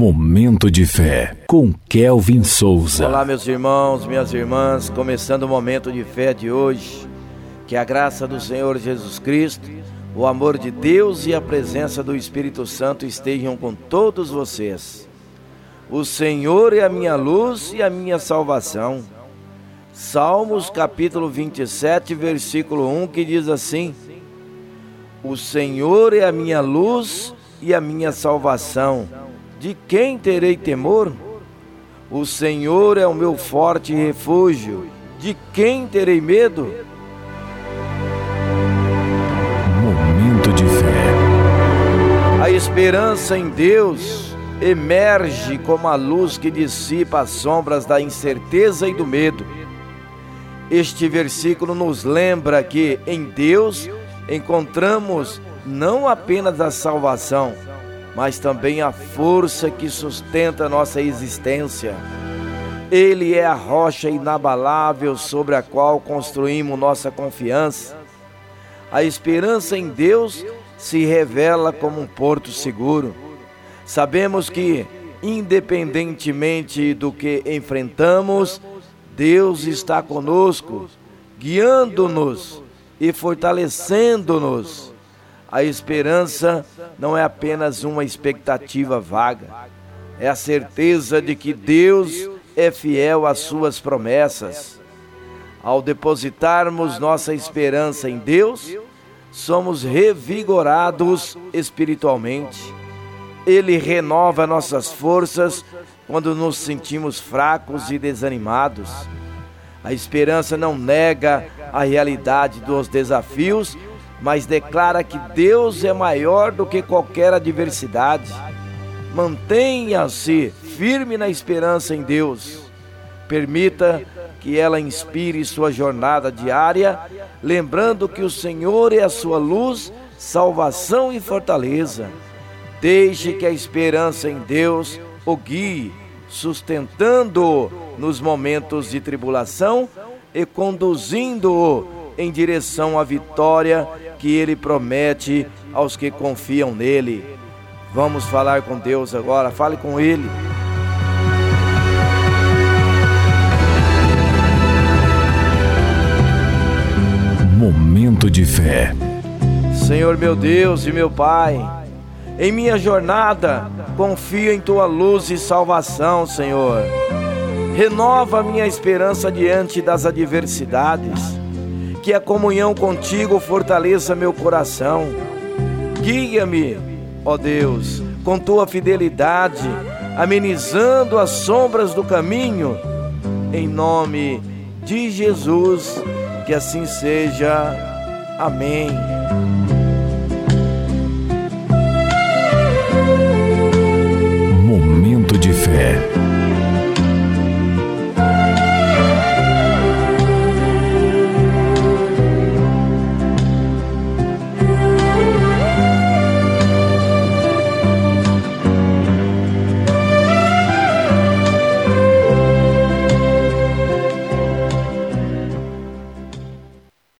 Momento de fé com Kelvin Souza. Olá, meus irmãos, minhas irmãs, começando o momento de fé de hoje. Que a graça do Senhor Jesus Cristo, o amor de Deus e a presença do Espírito Santo estejam com todos vocês. O Senhor é a minha luz e a minha salvação. Salmos capítulo 27, versículo 1, que diz assim: O Senhor é a minha luz e a minha salvação de quem terei temor? O Senhor é o meu forte refúgio. De quem terei medo? Momento de fé. A esperança em Deus emerge como a luz que dissipa as sombras da incerteza e do medo. Este versículo nos lembra que em Deus encontramos não apenas a salvação, mas também a força que sustenta nossa existência. Ele é a rocha inabalável sobre a qual construímos nossa confiança. A esperança em Deus se revela como um porto seguro. Sabemos que, independentemente do que enfrentamos, Deus está conosco, guiando-nos e fortalecendo-nos a esperança não é apenas uma expectativa vaga, é a certeza de que Deus é fiel às suas promessas. Ao depositarmos nossa esperança em Deus, somos revigorados espiritualmente. Ele renova nossas forças quando nos sentimos fracos e desanimados. A esperança não nega a realidade dos desafios mas declara que Deus é maior do que qualquer adversidade. Mantenha-se firme na esperança em Deus. Permita que ela inspire sua jornada diária, lembrando que o Senhor é a sua luz, salvação e fortaleza. Deixe que a esperança em Deus o guie, sustentando-o nos momentos de tribulação e conduzindo-o em direção à vitória que ele promete aos que confiam nele. Vamos falar com Deus agora, fale com ele. Momento de fé. Senhor meu Deus e meu Pai, em minha jornada confio em tua luz e salvação, Senhor. Renova minha esperança diante das adversidades que a comunhão contigo fortaleça meu coração. Guia-me, ó Deus, com tua fidelidade, amenizando as sombras do caminho. Em nome de Jesus, que assim seja. Amém.